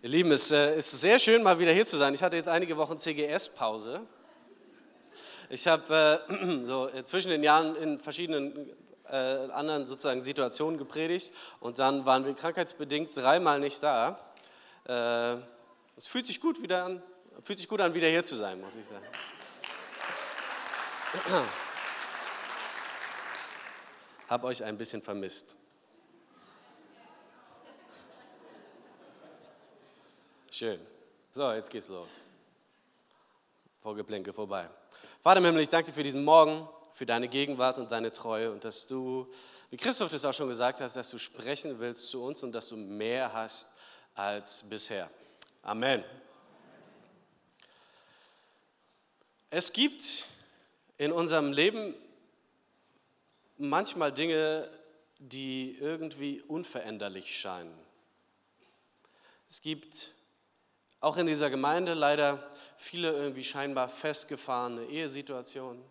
Ihr Lieben, es äh, ist sehr schön, mal wieder hier zu sein. Ich hatte jetzt einige Wochen CGS-Pause. Ich habe äh, so zwischen den Jahren in verschiedenen äh, anderen sozusagen Situationen gepredigt und dann waren wir krankheitsbedingt dreimal nicht da. Äh, es fühlt sich gut wieder an, fühlt sich gut an, wieder hier zu sein, muss ich sagen. Hab euch ein bisschen vermisst. Schön. So, jetzt geht's los. Vorgeplänke vorbei. Vater im Himmel, ich danke dir für diesen Morgen, für deine Gegenwart und deine Treue und dass du, wie Christoph das auch schon gesagt hast, dass du sprechen willst zu uns und dass du mehr hast als bisher. Amen. Es gibt in unserem Leben manchmal Dinge, die irgendwie unveränderlich scheinen. Es gibt auch in dieser Gemeinde leider viele irgendwie scheinbar festgefahrene Ehesituationen,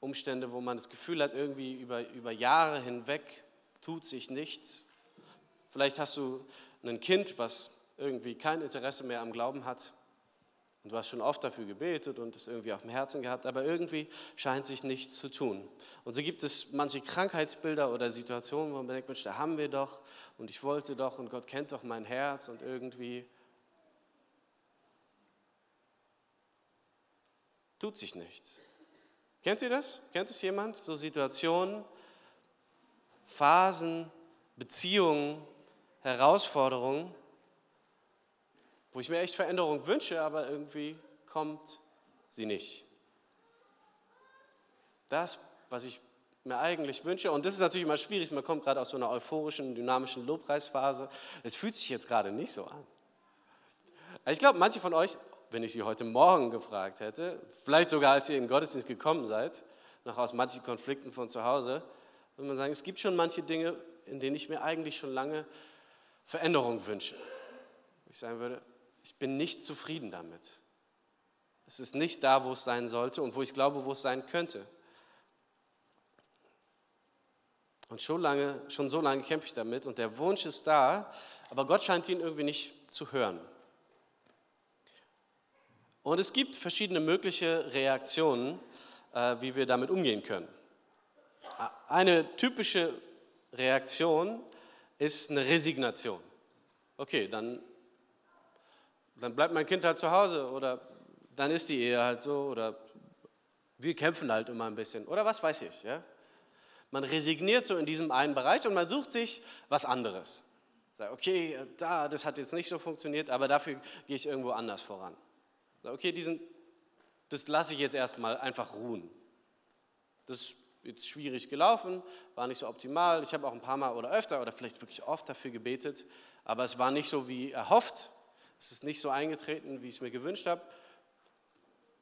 Umstände, wo man das Gefühl hat, irgendwie über, über Jahre hinweg tut sich nichts. Vielleicht hast du ein Kind, was irgendwie kein Interesse mehr am Glauben hat und du hast schon oft dafür gebetet und es irgendwie auf dem Herzen gehabt, aber irgendwie scheint sich nichts zu tun. Und so gibt es manche Krankheitsbilder oder Situationen, wo man denkt, Mensch, da haben wir doch und ich wollte doch und Gott kennt doch mein Herz und irgendwie tut sich nichts. Kennt ihr das? Kennt es jemand? So Situationen, Phasen, Beziehungen, Herausforderungen, wo ich mir echt Veränderung wünsche, aber irgendwie kommt sie nicht. Das, was ich mir eigentlich wünsche, und das ist natürlich immer schwierig, man kommt gerade aus so einer euphorischen, dynamischen Lobpreisphase, es fühlt sich jetzt gerade nicht so an. Ich glaube, manche von euch, wenn ich sie heute Morgen gefragt hätte, vielleicht sogar als ihr in Gottesdienst gekommen seid, noch aus manchen Konflikten von zu Hause, würde man sagen, es gibt schon manche Dinge, in denen ich mir eigentlich schon lange Veränderung wünsche. Ich sagen würde, ich bin nicht zufrieden damit. Es ist nicht da, wo es sein sollte und wo ich glaube, wo es sein könnte. Und schon, lange, schon so lange kämpfe ich damit und der Wunsch ist da, aber Gott scheint ihn irgendwie nicht zu hören. Und es gibt verschiedene mögliche Reaktionen, äh, wie wir damit umgehen können. Eine typische Reaktion ist eine Resignation. Okay, dann dann bleibt mein Kind halt zu Hause oder dann ist die Ehe halt so oder wir kämpfen halt immer ein bisschen oder was weiß ich. Ja? Man resigniert so in diesem einen Bereich und man sucht sich was anderes. Sagt, okay, da, das hat jetzt nicht so funktioniert, aber dafür gehe ich irgendwo anders voran. Sagt, okay, diesen, das lasse ich jetzt erstmal einfach ruhen. Das ist jetzt schwierig gelaufen, war nicht so optimal. Ich habe auch ein paar Mal oder öfter oder vielleicht wirklich oft dafür gebetet, aber es war nicht so wie erhofft es ist nicht so eingetreten, wie ich es mir gewünscht habe,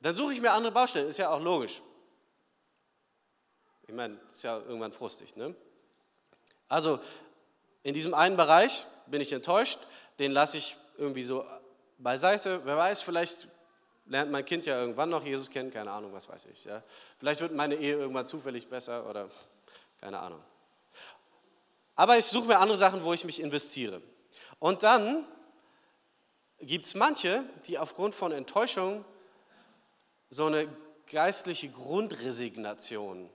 dann suche ich mir andere Baustellen. Ist ja auch logisch. Ich meine, ist ja irgendwann frustig. Ne? Also in diesem einen Bereich bin ich enttäuscht, den lasse ich irgendwie so beiseite. Wer weiß, vielleicht lernt mein Kind ja irgendwann noch Jesus kennen, keine Ahnung, was weiß ich. Ja? Vielleicht wird meine Ehe irgendwann zufällig besser oder keine Ahnung. Aber ich suche mir andere Sachen, wo ich mich investiere. Und dann gibt es manche, die aufgrund von Enttäuschung so eine geistliche Grundresignation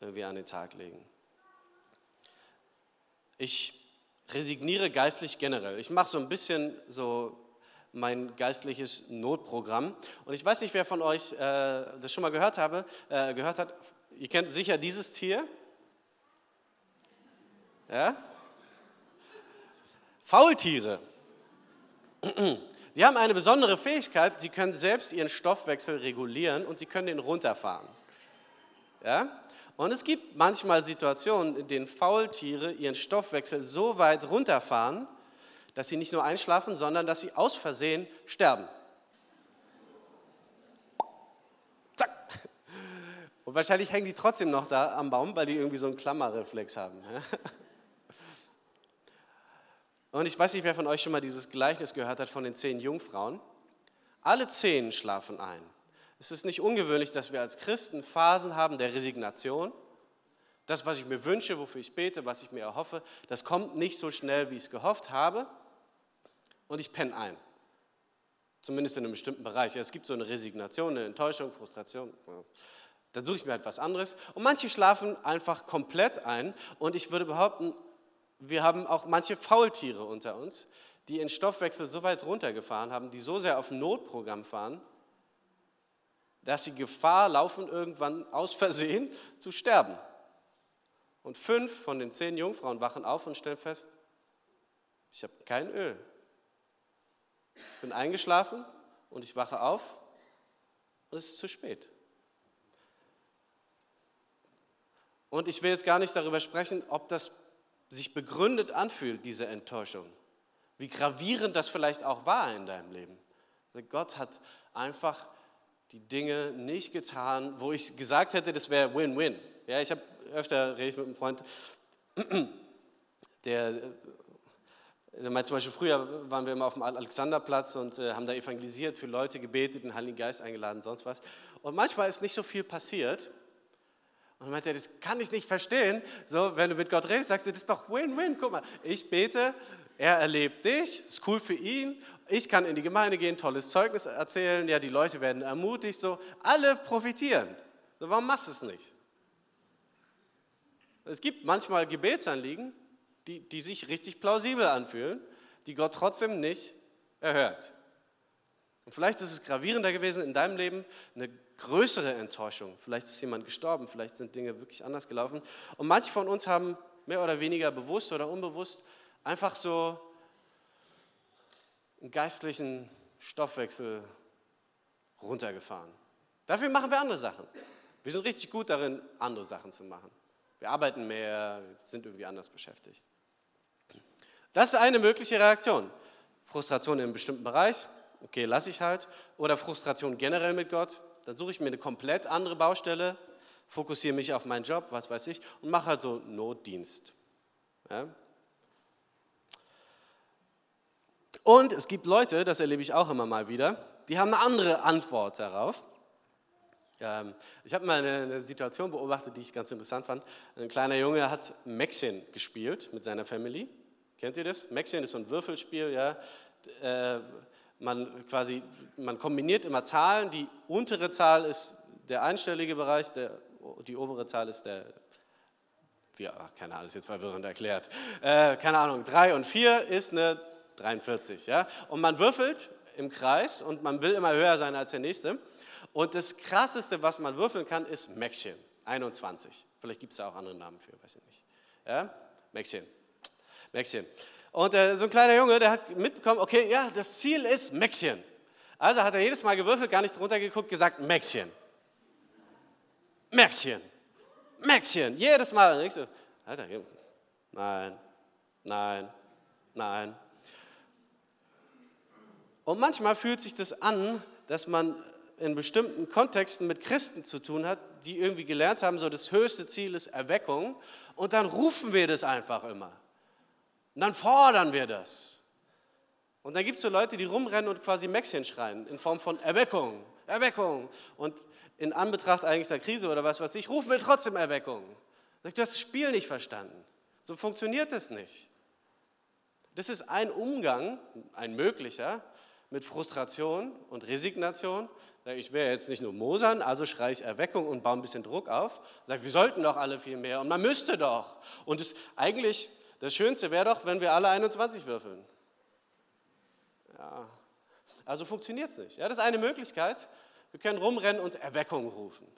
irgendwie an den Tag legen. Ich resigniere geistlich generell. Ich mache so ein bisschen so mein geistliches Notprogramm. Und ich weiß nicht, wer von euch äh, das schon mal gehört, habe, äh, gehört hat. Ihr kennt sicher dieses Tier. Ja? Faultiere. Die haben eine besondere Fähigkeit, sie können selbst ihren Stoffwechsel regulieren und sie können den runterfahren. Ja? Und es gibt manchmal Situationen, in denen Faultiere ihren Stoffwechsel so weit runterfahren, dass sie nicht nur einschlafen, sondern dass sie aus Versehen sterben. Zack. Und wahrscheinlich hängen die trotzdem noch da am Baum, weil die irgendwie so einen Klammerreflex haben. Und ich weiß nicht, wer von euch schon mal dieses Gleichnis gehört hat von den zehn Jungfrauen. Alle zehn schlafen ein. Es ist nicht ungewöhnlich, dass wir als Christen Phasen haben der Resignation. Das, was ich mir wünsche, wofür ich bete, was ich mir erhoffe, das kommt nicht so schnell, wie ich es gehofft habe. und ich penne ein. Zumindest in einem bestimmten Bereich. Es gibt so eine Resignation, eine Enttäuschung, Frustration. Da suche ich mir halt was anderes. Und manche schlafen einfach komplett ein. Und ich würde behaupten, wir haben auch manche Faultiere unter uns, die ihren Stoffwechsel so weit runtergefahren haben, die so sehr auf Notprogramm fahren, dass sie Gefahr laufen, irgendwann aus Versehen zu sterben. Und fünf von den zehn Jungfrauen wachen auf und stellen fest, ich habe kein Öl. Ich bin eingeschlafen und ich wache auf und es ist zu spät. Und ich will jetzt gar nicht darüber sprechen, ob das sich begründet anfühlt, diese Enttäuschung. Wie gravierend das vielleicht auch war in deinem Leben. Gott hat einfach die Dinge nicht getan, wo ich gesagt hätte, das wäre Win-Win. Ja, ich habe öfter rede ich mit einem Freund, der zum Beispiel früher waren wir immer auf dem Alexanderplatz und äh, haben da evangelisiert, für Leute gebetet, den Heiligen Geist eingeladen, sonst was. Und manchmal ist nicht so viel passiert. Und meinte er, das kann ich nicht verstehen. So, wenn du mit Gott redest, sagst du, das ist doch Win-Win. Guck mal, ich bete, er erlebt dich, ist cool für ihn. Ich kann in die Gemeinde gehen, tolles Zeugnis erzählen. Ja, die Leute werden ermutigt. So, alle profitieren. So, warum machst du es nicht? Es gibt manchmal Gebetsanliegen, die, die sich richtig plausibel anfühlen, die Gott trotzdem nicht erhört. Und vielleicht ist es gravierender gewesen in deinem Leben, eine größere Enttäuschung. Vielleicht ist jemand gestorben, vielleicht sind Dinge wirklich anders gelaufen. Und manche von uns haben mehr oder weniger bewusst oder unbewusst einfach so einen geistlichen Stoffwechsel runtergefahren. Dafür machen wir andere Sachen. Wir sind richtig gut darin, andere Sachen zu machen. Wir arbeiten mehr, sind irgendwie anders beschäftigt. Das ist eine mögliche Reaktion. Frustration in einem bestimmten Bereich, okay, lasse ich halt. Oder Frustration generell mit Gott, dann suche ich mir eine komplett andere Baustelle, fokussiere mich auf meinen Job, was weiß ich, und mache halt so Notdienst. Ja? Und es gibt Leute, das erlebe ich auch immer mal wieder, die haben eine andere Antwort darauf. Ähm, ich habe mal eine, Situation beobachtet, die ich ganz interessant fand. Ein kleiner Junge hat Maxien gespielt mit seiner Family. Kennt ihr das? Maxien ist so ein Würfelspiel, ja. Man, quasi, man kombiniert immer Zahlen. Die untere Zahl ist der einstellige Bereich, der, die obere Zahl ist der, ach, keine Ahnung, ist jetzt verwirrend erklärt. Äh, keine Ahnung, 3 und 4 ist eine 43. Ja? Und man würfelt im Kreis und man will immer höher sein als der nächste. Und das Krasseste, was man würfeln kann, ist Maxchen, 21. Vielleicht gibt es da auch andere Namen für, weiß ich nicht. Ja? Maxchen. Maxchen. Und äh, so ein kleiner Junge, der hat mitbekommen, okay, ja, das Ziel ist Maxchen. Also hat er jedes Mal gewürfelt, gar nicht drunter geguckt, gesagt Maxchen. Maxchen. Maxchen. Jedes Mal. Und ich so, Alter, nein, nein, nein. Und manchmal fühlt sich das an, dass man in bestimmten Kontexten mit Christen zu tun hat, die irgendwie gelernt haben, so das höchste Ziel ist Erweckung. Und dann rufen wir das einfach immer. Und dann fordern wir das. Und dann gibt es so Leute, die rumrennen und quasi Mäxchen schreien in Form von Erweckung, Erweckung. Und in Anbetracht eigentlich der Krise oder was weiß ich, rufen wir trotzdem Erweckung. Du hast das Spiel nicht verstanden. So funktioniert es nicht. Das ist ein Umgang, ein möglicher, mit Frustration und Resignation. Ich wäre jetzt nicht nur Mosern, also schreie ich Erweckung und baue ein bisschen Druck auf. Sage, wir sollten doch alle viel mehr und man müsste doch. Und es, eigentlich das Schönste wäre doch, wenn wir alle 21 würfeln. Ja, also funktioniert es nicht. Ja, das ist eine Möglichkeit. Wir können rumrennen und Erweckung rufen.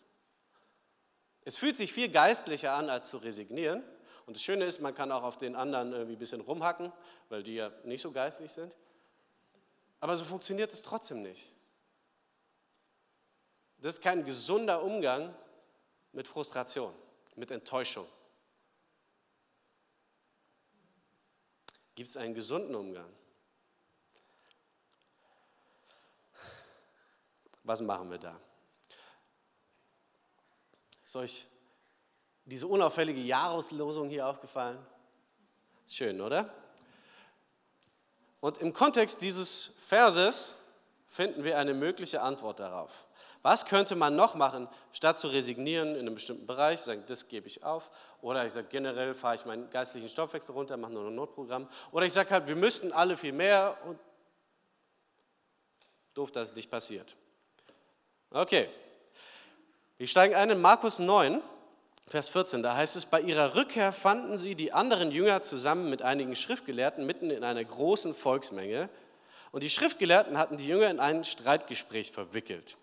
Es fühlt sich viel geistlicher an, als zu resignieren. Und das Schöne ist, man kann auch auf den anderen irgendwie ein bisschen rumhacken, weil die ja nicht so geistlich sind. Aber so funktioniert es trotzdem nicht. Das ist kein gesunder Umgang mit Frustration, mit Enttäuschung. Gibt es einen gesunden Umgang? Was machen wir da? Ist euch diese unauffällige Jahreslosung hier aufgefallen? Schön, oder? Und im Kontext dieses Verses finden wir eine mögliche Antwort darauf. Was könnte man noch machen, statt zu resignieren in einem bestimmten Bereich, sagen, das gebe ich auf, oder ich sage, generell fahre ich meinen geistlichen Stoffwechsel runter, mache nur ein Notprogramm, oder ich sage halt, wir müssten alle viel mehr und Doof, dass es nicht passiert. Okay, wir steigen ein in Markus 9, Vers 14. Da heißt es, bei ihrer Rückkehr fanden sie die anderen Jünger zusammen mit einigen Schriftgelehrten mitten in einer großen Volksmenge. Und die Schriftgelehrten hatten die Jünger in ein Streitgespräch verwickelt.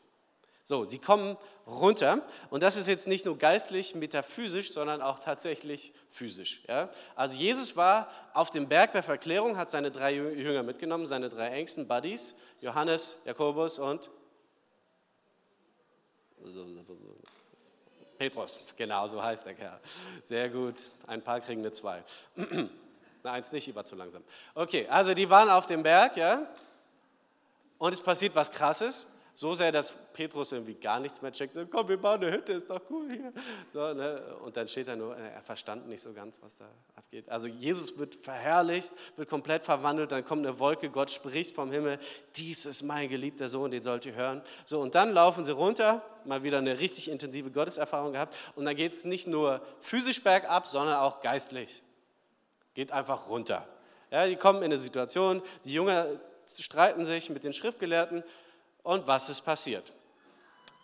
So, sie kommen runter und das ist jetzt nicht nur geistlich, metaphysisch, sondern auch tatsächlich physisch. Ja? Also Jesus war auf dem Berg der Verklärung, hat seine drei Jünger mitgenommen, seine drei engsten Buddies, Johannes, Jakobus und Petrus. Genau, so heißt der Kerl. Sehr gut, ein paar kriegen eine zwei. Na, eins nicht, ich war zu langsam. Okay, also die waren auf dem Berg, ja, und es passiert was Krasses. So sehr, dass Petrus irgendwie gar nichts mehr checkt. Komm, wir bauen eine Hütte, ist doch cool hier. So, ne? Und dann steht da nur, äh, er verstand nicht so ganz, was da abgeht. Also Jesus wird verherrlicht, wird komplett verwandelt, dann kommt eine Wolke, Gott spricht vom Himmel, dies ist mein geliebter Sohn, den sollt ihr hören. So, und dann laufen sie runter, mal wieder eine richtig intensive Gotteserfahrung gehabt. Und dann geht es nicht nur physisch bergab, sondern auch geistlich. Geht einfach runter. Ja, die kommen in eine Situation, die Jünger streiten sich mit den Schriftgelehrten und was ist passiert?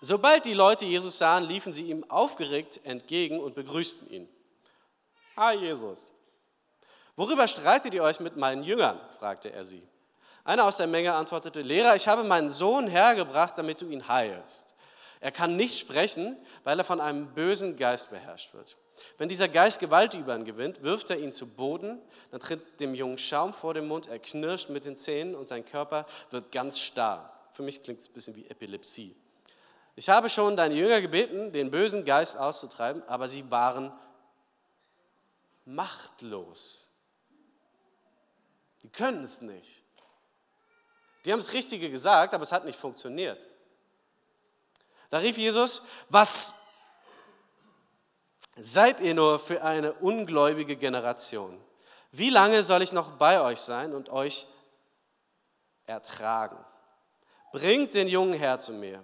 Sobald die Leute Jesus sahen, liefen sie ihm aufgeregt entgegen und begrüßten ihn. Ah, Jesus. Worüber streitet ihr euch mit meinen Jüngern? fragte er sie. Einer aus der Menge antwortete, Lehrer, ich habe meinen Sohn hergebracht, damit du ihn heilst. Er kann nicht sprechen, weil er von einem bösen Geist beherrscht wird. Wenn dieser Geist Gewalt über ihn gewinnt, wirft er ihn zu Boden, dann tritt dem Jungen Schaum vor den Mund, er knirscht mit den Zähnen und sein Körper wird ganz starr. Für mich klingt es ein bisschen wie Epilepsie. Ich habe schon deine Jünger gebeten, den bösen Geist auszutreiben, aber sie waren machtlos. Die können es nicht. Die haben das Richtige gesagt, aber es hat nicht funktioniert. Da rief Jesus, was seid ihr nur für eine ungläubige Generation? Wie lange soll ich noch bei euch sein und euch ertragen? Bringt den Jungen her zu mir.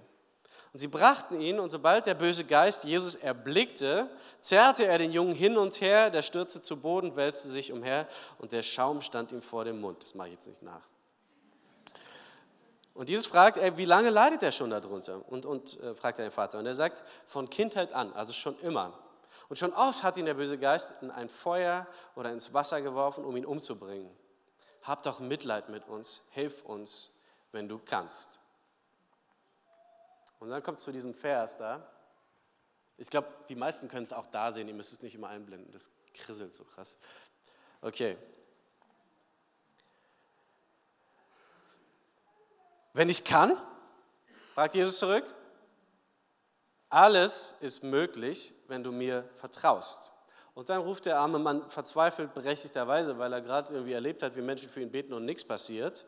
Und sie brachten ihn, und sobald der böse Geist Jesus erblickte, zerrte er den Jungen hin und her, der stürzte zu Boden, wälzte sich umher, und der Schaum stand ihm vor dem Mund. Das mache ich jetzt nicht nach. Und Jesus fragt, ey, wie lange leidet er schon darunter? Und, und äh, fragt er den Vater. Und er sagt, von Kindheit an, also schon immer. Und schon oft hat ihn der böse Geist in ein Feuer oder ins Wasser geworfen, um ihn umzubringen. Hab doch Mitleid mit uns, hilf uns, wenn du kannst. Und dann kommt es zu diesem Vers da. Ich glaube, die meisten können es auch da sehen, ihr müsst es nicht immer einblenden, das krisselt so krass. Okay. Wenn ich kann, fragt Jesus zurück, alles ist möglich, wenn du mir vertraust. Und dann ruft der arme Mann verzweifelt, berechtigterweise, weil er gerade irgendwie erlebt hat, wie Menschen für ihn beten und nichts passiert.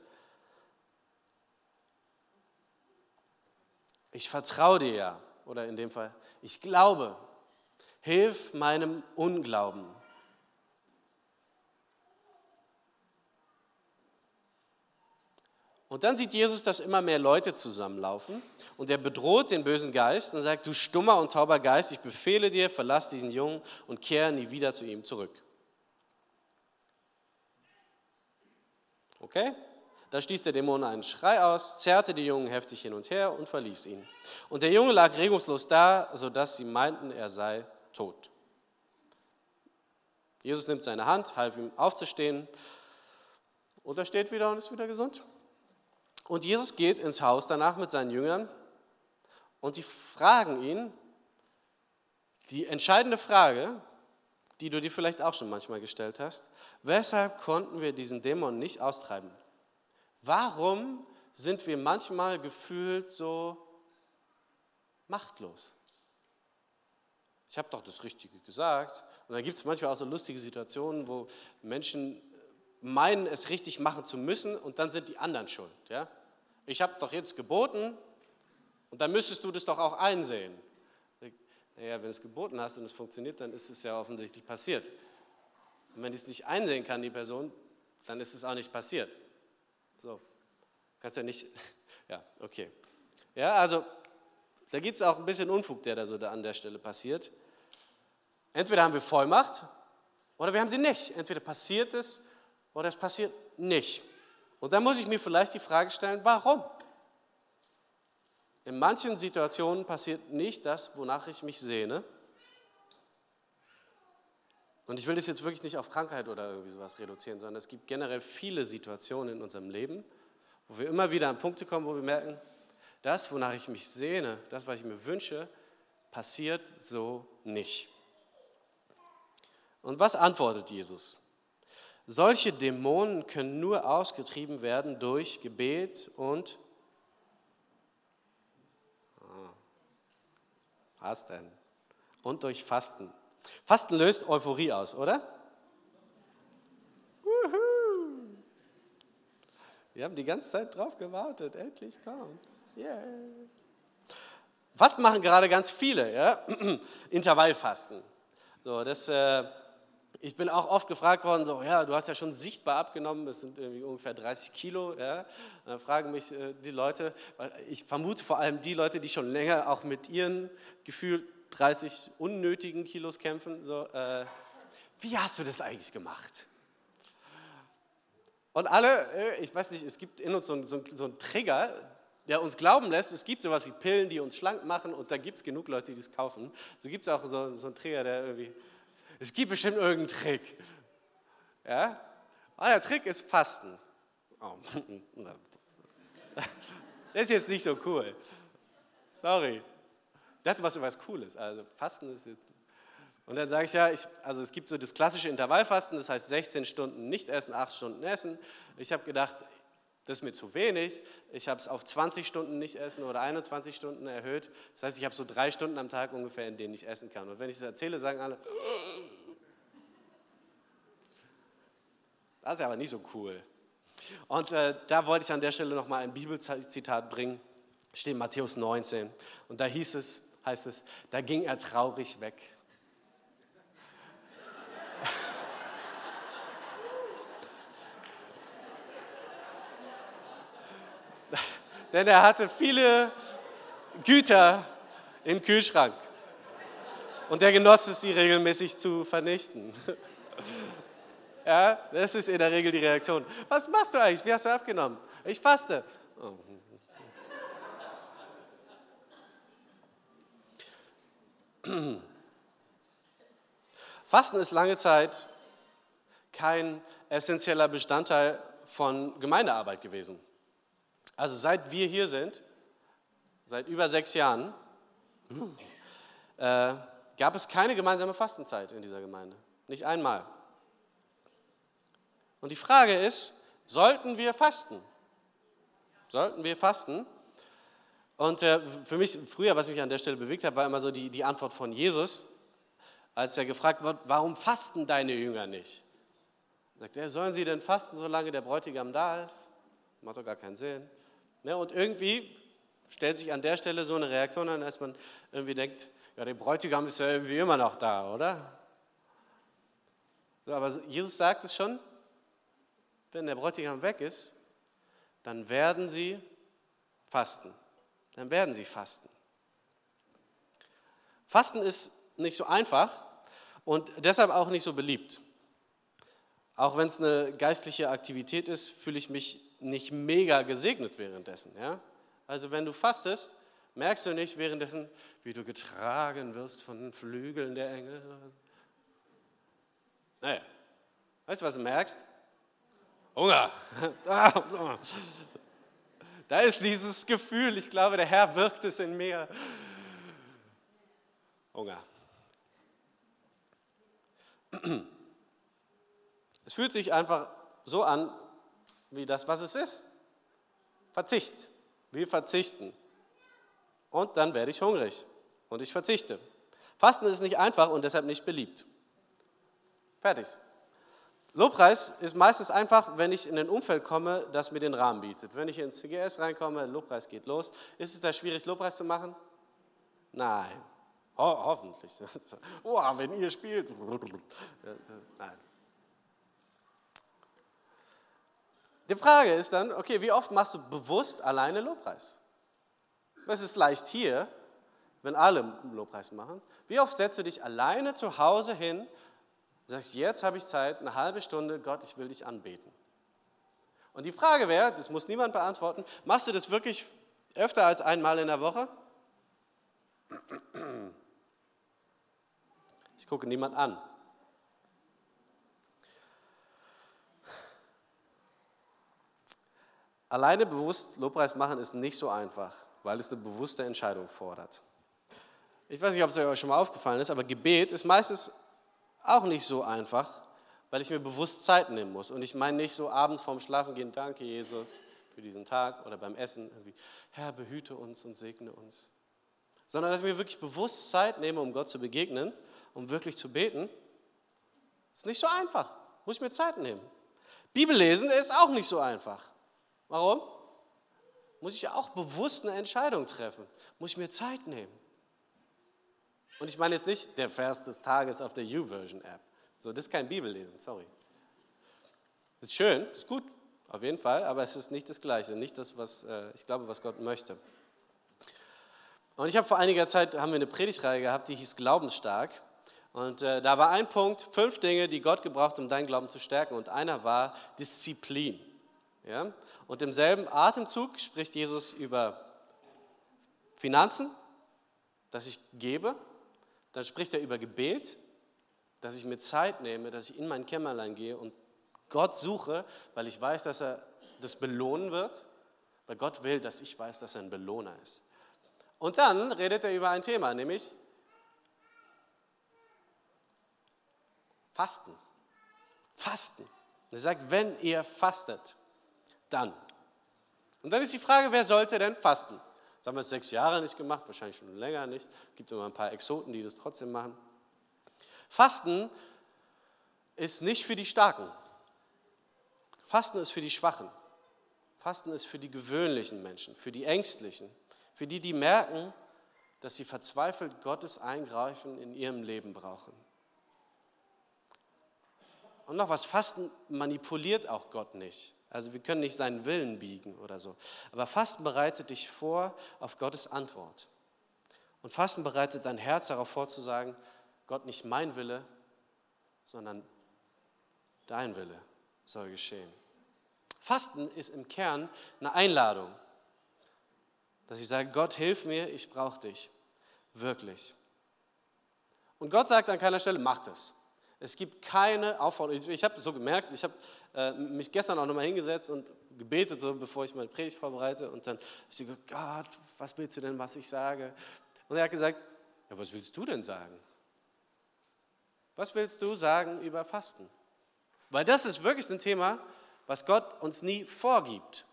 Ich vertraue dir ja. Oder in dem Fall, ich glaube. Hilf meinem Unglauben. Und dann sieht Jesus, dass immer mehr Leute zusammenlaufen und er bedroht den bösen Geist und sagt, du stummer und tauber Geist, ich befehle dir, verlass diesen Jungen und kehre nie wieder zu ihm zurück. Okay? Da stieß der Dämon einen Schrei aus, zerrte die Jungen heftig hin und her und verließ ihn. Und der Junge lag regungslos da, sodass sie meinten, er sei tot. Jesus nimmt seine Hand, half ihm aufzustehen und er steht wieder und ist wieder gesund. Und Jesus geht ins Haus danach mit seinen Jüngern und die fragen ihn die entscheidende Frage, die du dir vielleicht auch schon manchmal gestellt hast, weshalb konnten wir diesen Dämon nicht austreiben? Warum sind wir manchmal gefühlt so machtlos? Ich habe doch das Richtige gesagt. Und da gibt es manchmal auch so lustige Situationen, wo Menschen meinen, es richtig machen zu müssen und dann sind die anderen schuld. Ja? Ich habe doch jetzt geboten und dann müsstest du das doch auch einsehen. Naja, wenn du es geboten hast und es funktioniert, dann ist es ja offensichtlich passiert. Und wenn ich es nicht einsehen kann, die Person, dann ist es auch nicht passiert. So, kannst ja nicht, ja, okay. Ja, also da gibt es auch ein bisschen Unfug, der da so da an der Stelle passiert. Entweder haben wir Vollmacht oder wir haben sie nicht. Entweder passiert es oder es passiert nicht. Und da muss ich mir vielleicht die Frage stellen, warum? In manchen Situationen passiert nicht das, wonach ich mich sehne. Und ich will das jetzt wirklich nicht auf Krankheit oder irgendwie sowas reduzieren, sondern es gibt generell viele Situationen in unserem Leben, wo wir immer wieder an Punkte kommen, wo wir merken, das, wonach ich mich sehne, das, was ich mir wünsche, passiert so nicht. Und was antwortet Jesus? Solche Dämonen können nur ausgetrieben werden durch Gebet und Was denn? Und durch Fasten. Fasten löst Euphorie aus, oder? Wir haben die ganze Zeit drauf gewartet. Endlich kommt's. Yeah. Fasten machen gerade ganz viele, ja? Intervallfasten. So, das, äh, ich bin auch oft gefragt worden, so, ja, du hast ja schon sichtbar abgenommen, das sind irgendwie ungefähr 30 Kilo. Ja? Dann fragen mich äh, die Leute, weil ich vermute vor allem die Leute, die schon länger auch mit ihren gefühlt 30 unnötigen Kilos kämpfen, so, äh, wie hast du das eigentlich gemacht? Und alle, äh, ich weiß nicht, es gibt in uns so, so, so einen Trigger, der uns glauben lässt, es gibt sowas wie Pillen, die uns schlank machen und da gibt es genug Leute, die das kaufen. So gibt es auch so, so einen Trigger, der irgendwie es gibt bestimmt irgendeinen Trick. Ja? Und ah, der Trick ist Fasten. Oh. Das ist jetzt nicht so cool. Sorry. Dachte, was was Cooles. Also Fasten ist jetzt. Und dann sage ich ja, ich, also es gibt so das klassische Intervallfasten, das heißt 16 Stunden nicht essen, 8 Stunden essen. Ich habe gedacht, das ist mir zu wenig. Ich habe es auf 20 Stunden nicht essen oder 21 Stunden erhöht. Das heißt, ich habe so drei Stunden am Tag ungefähr, in denen ich essen kann. Und wenn ich es erzähle, sagen alle, Das ist aber nicht so cool. Und äh, da wollte ich an der Stelle nochmal ein Bibelzitat bringen. Steht in Matthäus 19. Und da hieß es, heißt es, da ging er traurig weg. Denn er hatte viele Güter im Kühlschrank. Und er genoss es, sie regelmäßig zu vernichten. Ja, das ist in der Regel die Reaktion. Was machst du eigentlich? Wie hast du abgenommen? Ich faste. Fasten ist lange Zeit kein essentieller Bestandteil von Gemeindearbeit gewesen. Also seit wir hier sind, seit über sechs Jahren, äh, gab es keine gemeinsame Fastenzeit in dieser Gemeinde. Nicht einmal. Und die Frage ist, sollten wir fasten? Sollten wir fasten? Und äh, für mich, früher, was mich an der Stelle bewegt hat, war immer so die, die Antwort von Jesus, als er gefragt wird, warum fasten deine Jünger nicht? Sagt er, sollen sie denn fasten, solange der Bräutigam da ist? Macht doch gar keinen Sinn. Ja, und irgendwie stellt sich an der Stelle so eine Reaktion an, als man irgendwie denkt, ja, der Bräutigam ist ja irgendwie immer noch da, oder? So, aber Jesus sagt es schon, wenn der Bräutigam weg ist, dann werden sie fasten. Dann werden sie fasten. Fasten ist nicht so einfach und deshalb auch nicht so beliebt. Auch wenn es eine geistliche Aktivität ist, fühle ich mich nicht mega gesegnet währenddessen. Ja? Also wenn du fastest, merkst du nicht währenddessen, wie du getragen wirst von den Flügeln der Engel. Naja, weißt du, was du merkst? Hunger. Da ist dieses Gefühl, ich glaube, der Herr wirkt es in mir. Hunger. Es fühlt sich einfach so an, wie das, was es ist. Verzicht. Wir verzichten. Und dann werde ich hungrig. Und ich verzichte. Fasten ist nicht einfach und deshalb nicht beliebt. Fertig. Lobpreis ist meistens einfach, wenn ich in ein Umfeld komme, das mir den Rahmen bietet. Wenn ich ins CGS reinkomme, Lobpreis geht los. Ist es da schwierig, Lobpreis zu machen? Nein. Ho hoffentlich. oh, wenn ihr spielt. Nein. Die Frage ist dann, okay, wie oft machst du bewusst alleine Lobpreis? Es ist leicht hier, wenn alle Lobpreis machen. Wie oft setzt du dich alleine zu Hause hin Du sagst, jetzt habe ich Zeit, eine halbe Stunde, Gott, ich will dich anbeten. Und die Frage wäre, das muss niemand beantworten, machst du das wirklich Öfter als einmal in der Woche? Ich gucke niemand an. Alleine bewusst Lobpreis machen ist nicht so einfach, weil es eine bewusste Entscheidung fordert. Ich weiß nicht, ob es euch schon mal aufgefallen ist, aber Gebet ist meistens auch nicht so einfach, weil ich mir bewusst Zeit nehmen muss. Und ich meine nicht so abends vorm Schlafen gehen, danke Jesus für diesen Tag oder beim Essen, irgendwie, Herr, behüte uns und segne uns. Sondern dass ich mir wirklich bewusst Zeit nehme, um Gott zu begegnen, um wirklich zu beten. Ist nicht so einfach. Muss ich mir Zeit nehmen. Bibel lesen ist auch nicht so einfach. Warum? Muss ich auch bewusst eine Entscheidung treffen. Muss ich mir Zeit nehmen. Und ich meine jetzt nicht der Vers des Tages auf der YouVersion-App. So, das ist kein Bibellesen, sorry. Ist schön, ist gut, auf jeden Fall, aber es ist nicht das Gleiche, nicht das, was äh, ich glaube, was Gott möchte. Und ich habe vor einiger Zeit haben wir eine Predigtreihe gehabt, die hieß Glaubensstark. Und äh, da war ein Punkt, fünf Dinge, die Gott gebraucht, um deinen Glauben zu stärken. Und einer war Disziplin. Ja? Und im selben Atemzug spricht Jesus über Finanzen, dass ich gebe. Dann spricht er über Gebet, dass ich mir Zeit nehme, dass ich in mein Kämmerlein gehe und Gott suche, weil ich weiß, dass er das belohnen wird. Weil Gott will, dass ich weiß, dass er ein Belohner ist. Und dann redet er über ein Thema, nämlich Fasten. Fasten. Er sagt, wenn ihr fastet, dann. Und dann ist die Frage, wer sollte denn fasten? Das haben wir sechs Jahre nicht gemacht, wahrscheinlich schon länger nicht. Es gibt immer ein paar Exoten, die das trotzdem machen. Fasten ist nicht für die Starken. Fasten ist für die Schwachen. Fasten ist für die gewöhnlichen Menschen, für die Ängstlichen, für die, die merken, dass sie verzweifelt Gottes Eingreifen in ihrem Leben brauchen. Und noch was, Fasten manipuliert auch Gott nicht. Also wir können nicht seinen Willen biegen oder so. Aber Fasten bereitet dich vor auf Gottes Antwort. Und Fasten bereitet dein Herz darauf vor zu sagen, Gott, nicht mein Wille, sondern dein Wille soll geschehen. Fasten ist im Kern eine Einladung, dass ich sage, Gott, hilf mir, ich brauche dich, wirklich. Und Gott sagt an keiner Stelle, mach das. Es gibt keine Aufforderung. Ich habe so gemerkt, ich habe äh, mich gestern auch nochmal hingesetzt und gebetet, so, bevor ich meine Predigt vorbereite. Und dann habe ich gesagt, Gott, was willst du denn, was ich sage? Und er hat gesagt, ja, was willst du denn sagen? Was willst du sagen über Fasten? Weil das ist wirklich ein Thema, was Gott uns nie vorgibt,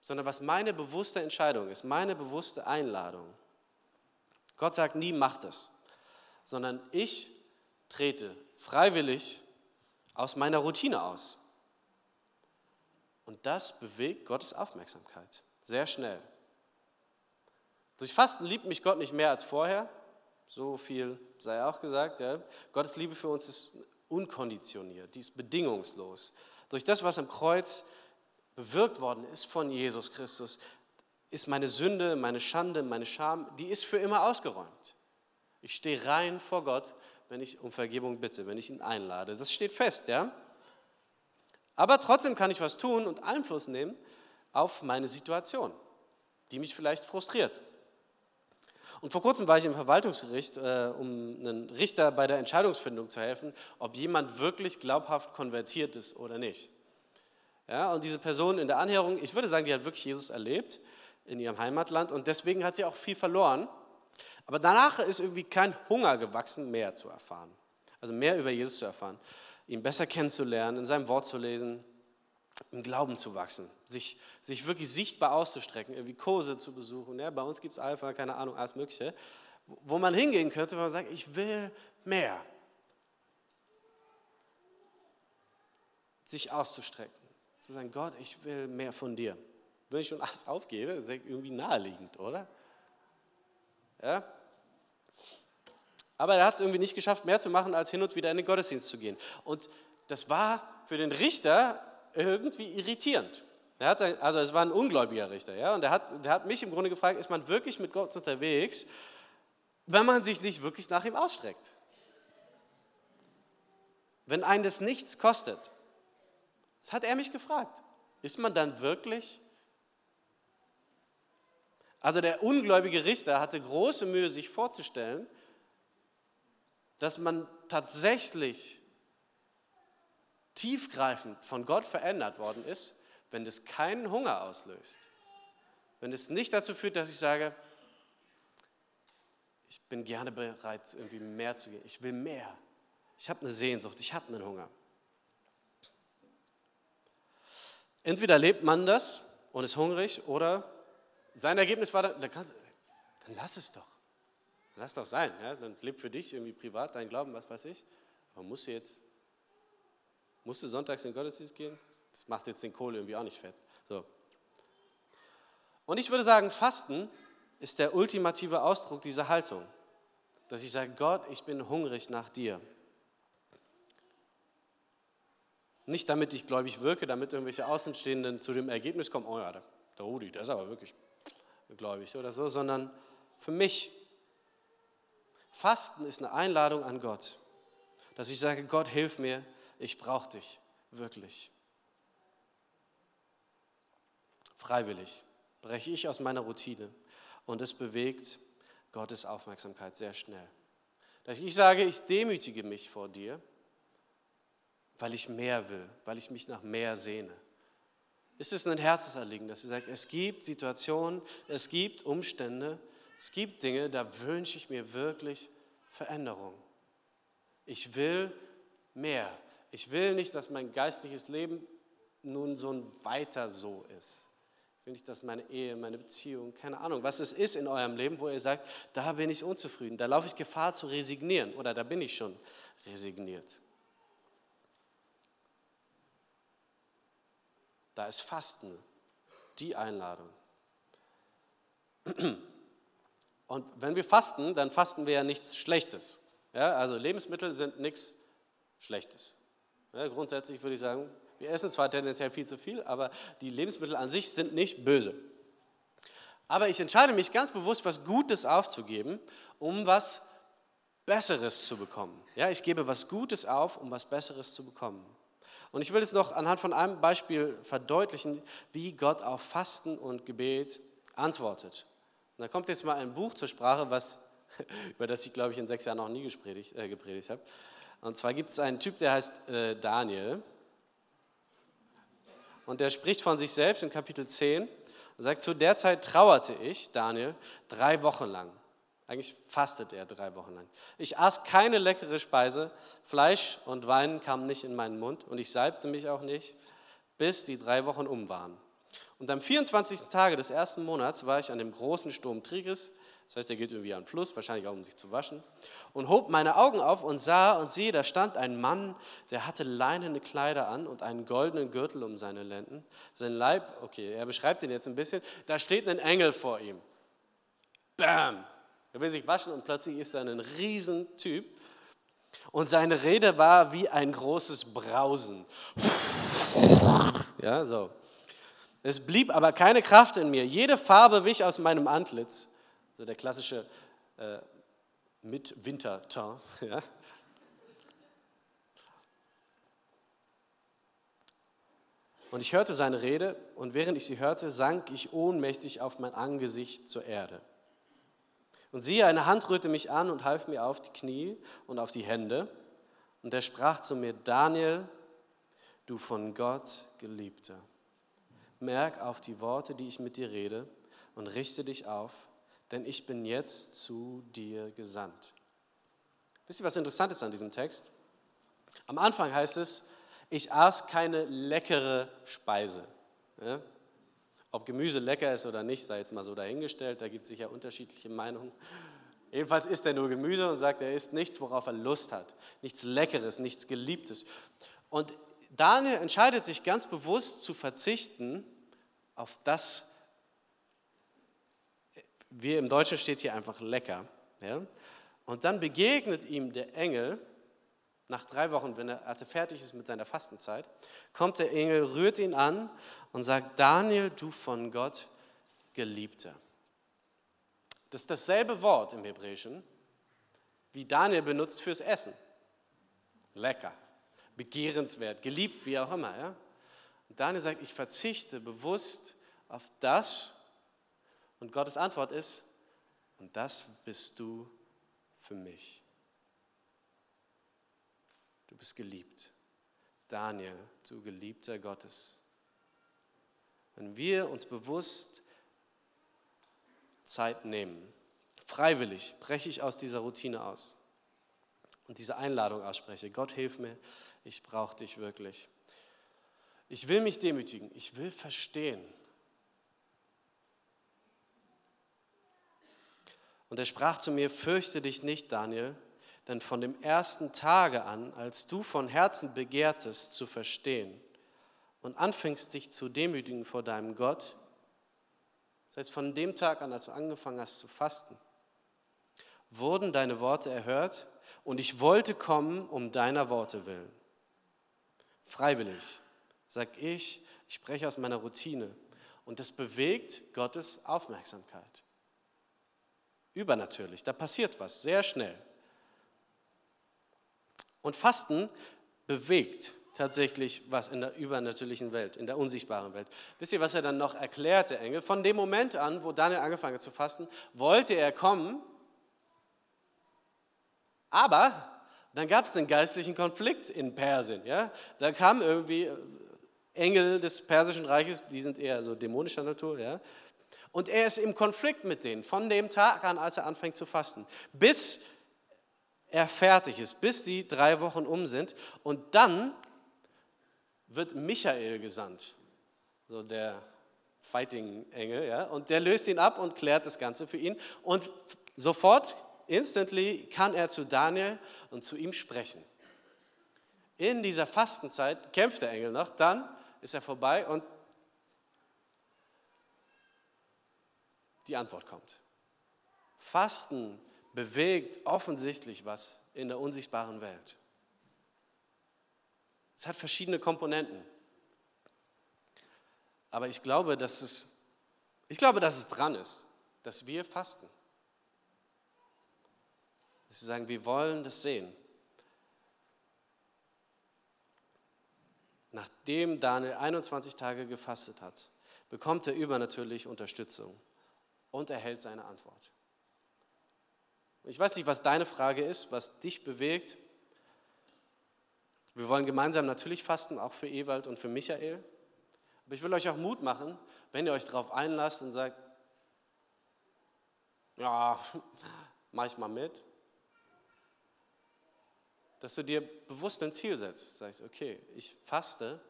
sondern was meine bewusste Entscheidung ist, meine bewusste Einladung. Gott sagt nie, mach das sondern ich trete freiwillig aus meiner Routine aus. Und das bewegt Gottes Aufmerksamkeit sehr schnell. Durch Fasten liebt mich Gott nicht mehr als vorher. So viel sei auch gesagt. Ja. Gottes Liebe für uns ist unkonditioniert, die ist bedingungslos. Durch das, was am Kreuz bewirkt worden ist von Jesus Christus, ist meine Sünde, meine Schande, meine Scham, die ist für immer ausgeräumt. Ich stehe rein vor Gott, wenn ich um Vergebung bitte, wenn ich ihn einlade. Das steht fest, ja? Aber trotzdem kann ich was tun und Einfluss nehmen auf meine Situation, die mich vielleicht frustriert. Und vor kurzem war ich im Verwaltungsgericht, äh, um einen Richter bei der Entscheidungsfindung zu helfen, ob jemand wirklich glaubhaft konvertiert ist oder nicht. Ja, und diese Person in der Anhörung, ich würde sagen, die hat wirklich Jesus erlebt in ihrem Heimatland und deswegen hat sie auch viel verloren aber danach ist irgendwie kein Hunger gewachsen, mehr zu erfahren. Also mehr über Jesus zu erfahren, ihn besser kennenzulernen, in seinem Wort zu lesen, im Glauben zu wachsen, sich, sich wirklich sichtbar auszustrecken, irgendwie Kurse zu besuchen. Ja, bei uns gibt es Alpha, keine Ahnung, alles Mögliche, wo man hingehen könnte, wenn man sagt, ich will mehr. Sich auszustrecken, zu sagen, Gott, ich will mehr von dir. Wenn ich schon alles aufgebe, ist das irgendwie naheliegend, oder? Ja? Aber er hat es irgendwie nicht geschafft, mehr zu machen, als hin und wieder in den Gottesdienst zu gehen. Und das war für den Richter irgendwie irritierend. Er hat, also es war ein ungläubiger Richter, ja, und er hat, der hat mich im Grunde gefragt, ist man wirklich mit Gott unterwegs, wenn man sich nicht wirklich nach ihm ausstreckt? Wenn einen das nichts kostet. Das hat er mich gefragt. Ist man dann wirklich Also der ungläubige Richter hatte große Mühe, sich vorzustellen, dass man tatsächlich tiefgreifend von Gott verändert worden ist, wenn das keinen Hunger auslöst. Wenn es nicht dazu führt, dass ich sage, ich bin gerne bereit, irgendwie mehr zu gehen. Ich will mehr. Ich habe eine Sehnsucht, ich habe einen Hunger. Entweder lebt man das und ist hungrig oder sein Ergebnis war, dann, dann, kannst, dann lass es doch. Lass doch sein. Ja? Dann leb für dich irgendwie privat dein Glauben, was weiß ich. Aber musst du jetzt, musst du sonntags in den Gottesdienst gehen? Das macht jetzt den Kohle irgendwie auch nicht fett. So. Und ich würde sagen, Fasten ist der ultimative Ausdruck dieser Haltung. Dass ich sage, Gott, ich bin hungrig nach dir. Nicht damit ich gläubig wirke, damit irgendwelche Außenstehenden zu dem Ergebnis kommen, oh ja, der Rudi, der ist aber wirklich gläubig oder so, sondern für mich. Fasten ist eine Einladung an Gott, dass ich sage, Gott, hilf mir, ich brauche dich wirklich. Freiwillig breche ich aus meiner Routine und es bewegt Gottes Aufmerksamkeit sehr schnell. Dass ich sage, ich demütige mich vor dir weil ich mehr will, weil ich mich nach mehr sehne? Ist es ein Herzensanliegen, dass sie sagt, es gibt Situationen, es gibt Umstände, es gibt Dinge, da wünsche ich mir wirklich Veränderung. Ich will mehr. Ich will nicht, dass mein geistliches Leben nun so ein weiter so ist. Ich will nicht, dass meine Ehe, meine Beziehung, keine Ahnung, was es ist in eurem Leben, wo ihr sagt, da bin ich unzufrieden, da laufe ich Gefahr zu resignieren oder da bin ich schon resigniert. Da ist Fasten die Einladung. Und wenn wir fasten, dann fasten wir ja nichts Schlechtes. Ja, also Lebensmittel sind nichts Schlechtes. Ja, grundsätzlich würde ich sagen, wir essen zwar tendenziell viel zu viel, aber die Lebensmittel an sich sind nicht böse. Aber ich entscheide mich ganz bewusst, was Gutes aufzugeben, um was Besseres zu bekommen. Ja, ich gebe was Gutes auf, um was Besseres zu bekommen. Und ich will es noch anhand von einem Beispiel verdeutlichen, wie Gott auf Fasten und Gebet antwortet. Und da kommt jetzt mal ein Buch zur Sprache, was, über das ich, glaube ich, in sechs Jahren noch nie gepredigt, äh, gepredigt habe. Und zwar gibt es einen Typ, der heißt äh, Daniel. Und der spricht von sich selbst in Kapitel 10 und sagt, zu der Zeit trauerte ich, Daniel, drei Wochen lang. Eigentlich fastet er drei Wochen lang. Ich aß keine leckere Speise, Fleisch und Wein kamen nicht in meinen Mund und ich salbte mich auch nicht, bis die drei Wochen um waren. Und am 24. Tage des ersten Monats war ich an dem großen Sturm Trigris, das heißt, er geht irgendwie an den Fluss, wahrscheinlich auch um sich zu waschen, und hob meine Augen auf und sah und siehe, da stand ein Mann, der hatte leinene Kleider an und einen goldenen Gürtel um seine Lenden. Sein Leib, okay, er beschreibt ihn jetzt ein bisschen, da steht ein Engel vor ihm. Bam! Er will sich waschen und plötzlich ist er ein Riesentyp. Und seine Rede war wie ein großes Brausen. Ja, so. Es blieb aber keine Kraft in mir. Jede Farbe wich aus meinem Antlitz. So der klassische äh, Mit-Winter-Ton. Ja. Und ich hörte seine Rede und während ich sie hörte, sank ich ohnmächtig auf mein Angesicht zur Erde. Und siehe, eine Hand rührte mich an und half mir auf die Knie und auf die Hände. Und er sprach zu mir, Daniel, du von Gott geliebter, merk auf die Worte, die ich mit dir rede, und richte dich auf, denn ich bin jetzt zu dir gesandt. Wisst ihr, was interessant ist an diesem Text? Am Anfang heißt es, ich aß keine leckere Speise. Ja? Ob Gemüse lecker ist oder nicht, sei jetzt mal so dahingestellt, da gibt es sicher unterschiedliche Meinungen. Jedenfalls isst er nur Gemüse und sagt, er isst nichts, worauf er Lust hat. Nichts Leckeres, nichts Geliebtes. Und Daniel entscheidet sich ganz bewusst zu verzichten auf das, wie im Deutschen steht hier einfach lecker. Ja? Und dann begegnet ihm der Engel, nach drei Wochen, wenn er, als er fertig ist mit seiner Fastenzeit, kommt der Engel, rührt ihn an und sagt, Daniel, du von Gott Geliebter. Das ist dasselbe Wort im Hebräischen, wie Daniel benutzt fürs Essen. Lecker, begehrenswert, geliebt, wie auch immer. Ja? Und Daniel sagt, ich verzichte bewusst auf das, Und Gottes Antwort ist, und das bist du für mich. Du bist geliebt. Daniel, du geliebter Gottes. Wenn wir uns bewusst Zeit nehmen, freiwillig breche ich aus dieser Routine aus und diese Einladung ausspreche, Gott hilf mir, ich brauche dich wirklich. Ich will mich demütigen, ich will verstehen. Und er sprach zu mir, fürchte dich nicht, Daniel, denn von dem ersten Tage an, als du von Herzen begehrtest zu verstehen und anfängst dich zu demütigen vor deinem Gott, das heißt von dem Tag an, als du angefangen hast zu fasten, wurden deine Worte erhört und ich wollte kommen um deiner Worte willen. Freiwillig, sag ich, ich spreche aus meiner Routine und das bewegt Gottes Aufmerksamkeit. Übernatürlich, da passiert was, sehr schnell. Und Fasten bewegt tatsächlich was in der übernatürlichen Welt, in der unsichtbaren Welt. Wisst ihr, was er dann noch erklärt, der Engel? Von dem Moment an, wo Daniel angefangen hat zu fasten, wollte er kommen, aber dann gab es einen geistlichen Konflikt in Persien. Ja? Da kamen irgendwie äh, Engel des persischen Reiches, die sind eher so dämonischer Natur, ja? Und er ist im Konflikt mit denen, von dem Tag an, als er anfängt zu fasten, bis er fertig ist, bis die drei Wochen um sind. Und dann wird Michael gesandt, so der Fighting-Engel, ja, und der löst ihn ab und klärt das Ganze für ihn. Und sofort, instantly, kann er zu Daniel und zu ihm sprechen. In dieser Fastenzeit kämpft der Engel noch, dann ist er vorbei und die Antwort kommt. Fasten bewegt offensichtlich was in der unsichtbaren Welt. Es hat verschiedene Komponenten. Aber ich glaube, dass es, ich glaube, dass es dran ist, dass wir fasten. Dass sie sagen, wir wollen das sehen. Nachdem Daniel 21 Tage gefastet hat, bekommt er übernatürlich Unterstützung und erhält seine Antwort. Ich weiß nicht, was deine Frage ist, was dich bewegt. Wir wollen gemeinsam natürlich fasten, auch für Ewald und für Michael. Aber ich will euch auch Mut machen, wenn ihr euch darauf einlasst und sagt, ja, mach ich mal mit, dass du dir bewusst ein Ziel setzt. Sagst, okay, ich faste,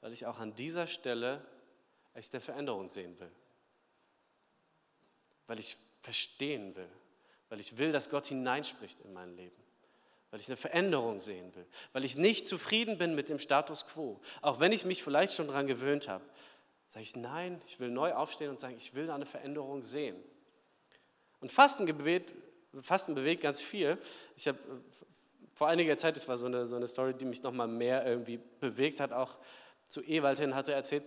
weil ich auch an dieser Stelle echte Veränderung sehen will. Weil ich verstehen will weil ich will, dass Gott hineinspricht in mein Leben, weil ich eine Veränderung sehen will, weil ich nicht zufrieden bin mit dem Status quo, auch wenn ich mich vielleicht schon daran gewöhnt habe. Sage ich, nein, ich will neu aufstehen und sagen, ich will da eine Veränderung sehen. Und Fasten bewegt, Fasten bewegt ganz viel. Ich habe vor einiger Zeit, das war so eine, so eine Story, die mich nochmal mehr irgendwie bewegt hat, auch zu Ewald hin, hat er erzählt,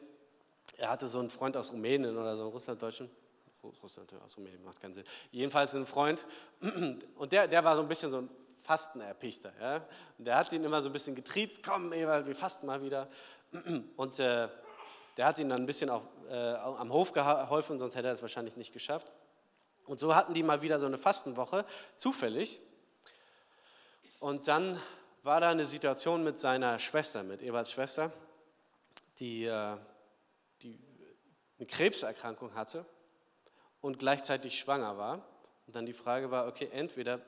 er hatte so einen Freund aus Rumänien oder so einen Russlanddeutschen, Russland, aus Rumänien, macht keinen Sinn. Jedenfalls ein Freund, und der, der war so ein bisschen so ein Fastenerpichter. Ja? Und der hat ihn immer so ein bisschen getriezt, komm Ewald, wir fasten mal wieder. Und äh, der hat ihn dann ein bisschen auf, äh, am Hof geholfen, sonst hätte er es wahrscheinlich nicht geschafft. Und so hatten die mal wieder so eine Fastenwoche, zufällig. Und dann war da eine Situation mit seiner Schwester, mit Ewalds Schwester, die, äh, die eine Krebserkrankung hatte und gleichzeitig schwanger war. Und dann die Frage war, okay, entweder,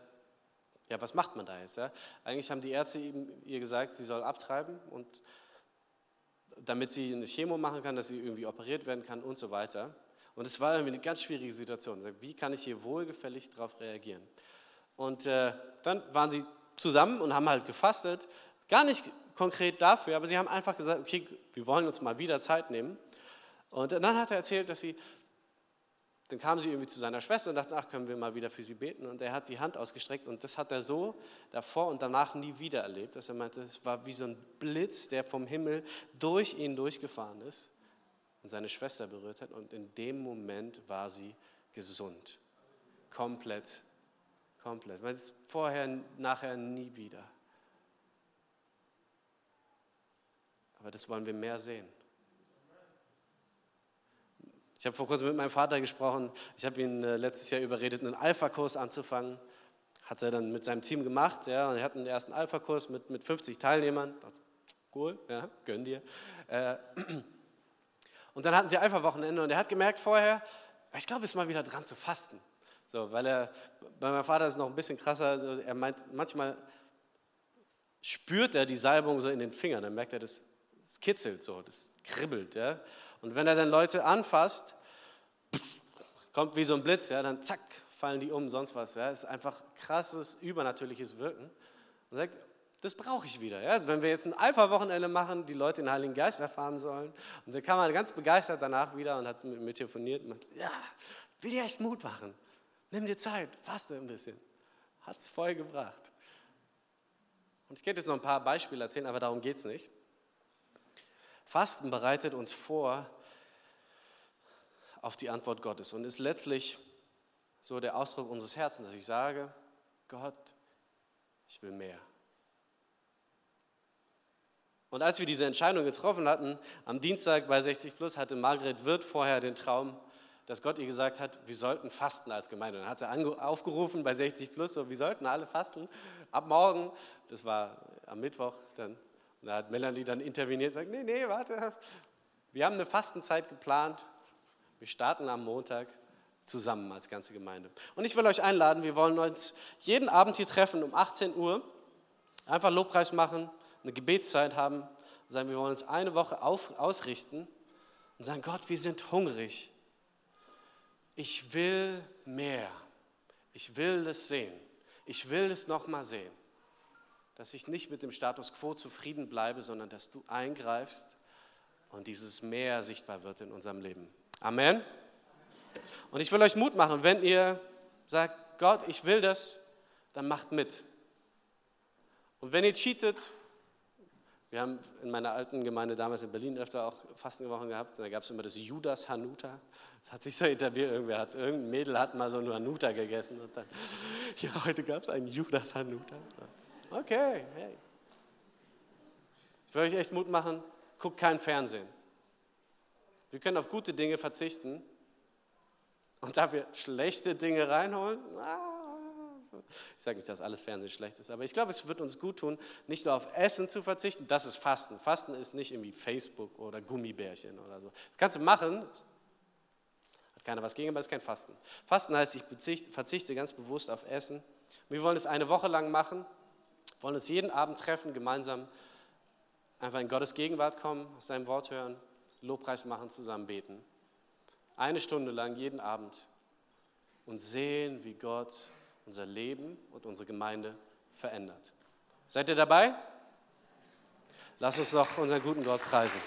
ja, was macht man da jetzt? Ja? Eigentlich haben die Ärzte ihr gesagt, sie soll abtreiben und damit sie eine Chemo machen kann, dass sie irgendwie operiert werden kann und so weiter. Und es war irgendwie eine ganz schwierige Situation. Wie kann ich hier wohlgefällig darauf reagieren? Und äh, dann waren sie zusammen und haben halt gefastet. Gar nicht konkret dafür, aber sie haben einfach gesagt, okay, wir wollen uns mal wieder Zeit nehmen. Und dann hat er erzählt, dass sie dann kam sie irgendwie zu seiner Schwester und dachte, ach, können wir mal wieder für sie beten. Und er hat die Hand ausgestreckt und das hat er so davor und danach nie wieder erlebt, dass er meinte, es war wie so ein Blitz, der vom Himmel durch ihn durchgefahren ist und seine Schwester berührt hat. Und in dem Moment war sie gesund. Komplett, komplett. Weil es vorher, nachher nie wieder. Aber das wollen wir mehr sehen. Ich habe vor kurzem mit meinem Vater gesprochen. Ich habe ihn äh, letztes Jahr überredet, einen Alpha-Kurs anzufangen. Hat er dann mit seinem Team gemacht. Ja, und er hat einen ersten Alpha-Kurs mit, mit 50 Teilnehmern. Cool, ja, gönn dir. Äh, und dann hatten sie Alpha-Wochenende und er hat gemerkt vorher, ich glaube, es ist mal wieder dran zu fasten. So, weil er, bei meinem Vater ist es noch ein bisschen krasser. Er meint, manchmal spürt er die Salbung so in den Fingern. Dann merkt er, das, das kitzelt so, das kribbelt. Ja? Und wenn er dann Leute anfasst, kommt wie so ein Blitz, ja, dann zack, fallen die um, sonst was. Ja. Es ist einfach krasses, übernatürliches Wirken. Und sagt, das brauche ich wieder. Ja. Wenn wir jetzt ein Alpha-Wochenende machen, die Leute den Heiligen Geist erfahren sollen, und dann kam er ganz begeistert danach wieder und hat mit mir telefoniert und meinte, ja, will dir echt Mut machen. Nimm dir Zeit, faste ein bisschen. Hat es voll gebracht. Und ich könnte jetzt noch ein paar Beispiele erzählen, aber darum geht es nicht. Fasten bereitet uns vor auf die Antwort Gottes und ist letztlich so der Ausdruck unseres Herzens, dass ich sage, Gott, ich will mehr. Und als wir diese Entscheidung getroffen hatten, am Dienstag bei 60 Plus hatte Margret Wirth vorher den Traum, dass Gott ihr gesagt hat, wir sollten fasten als Gemeinde. Dann hat sie aufgerufen bei 60 Plus, so, wir sollten alle fasten. Ab morgen, das war am Mittwoch, dann und da hat Melanie dann interveniert und gesagt, nee, nee, warte, wir haben eine Fastenzeit geplant. Wir starten am Montag zusammen als ganze Gemeinde. Und ich will euch einladen, wir wollen uns jeden Abend hier treffen um 18 Uhr, einfach Lobpreis machen, eine Gebetszeit haben, sagen, wir wollen uns eine Woche auf, ausrichten und sagen, Gott, wir sind hungrig. Ich will mehr. Ich will das sehen. Ich will es nochmal sehen dass ich nicht mit dem Status quo zufrieden bleibe, sondern dass du eingreifst und dieses Meer sichtbar wird in unserem Leben. Amen. Und ich will euch Mut machen, wenn ihr sagt, Gott, ich will das, dann macht mit. Und wenn ihr cheatet, wir haben in meiner alten Gemeinde damals in Berlin öfter auch Fastenwochen gehabt, da gab es immer das Judas Hanuta. Das hat sich so etabliert, irgendwer hat, irgendein Mädel hat mal so ein Hanuta gegessen und dann, ja, heute gab es einen Judas Hanuta. Okay, hey. Ich will euch echt Mut machen, guckt kein Fernsehen. Wir können auf gute Dinge verzichten und da wir schlechte Dinge reinholen, ah, ich sage nicht, dass alles Fernsehen schlecht ist, aber ich glaube, es wird uns gut tun, nicht nur auf Essen zu verzichten, das ist Fasten. Fasten ist nicht irgendwie Facebook oder Gummibärchen oder so. Das kannst du machen, hat keiner was gegen, aber es ist kein Fasten. Fasten heißt, ich verzichte ganz bewusst auf Essen. Wir wollen es eine Woche lang machen wollen uns jeden Abend treffen, gemeinsam einfach in Gottes Gegenwart kommen, aus seinem Wort hören, Lobpreis machen, zusammen beten. Eine Stunde lang jeden Abend und sehen, wie Gott unser Leben und unsere Gemeinde verändert. Seid ihr dabei? Lass uns doch unseren guten Gott preisen.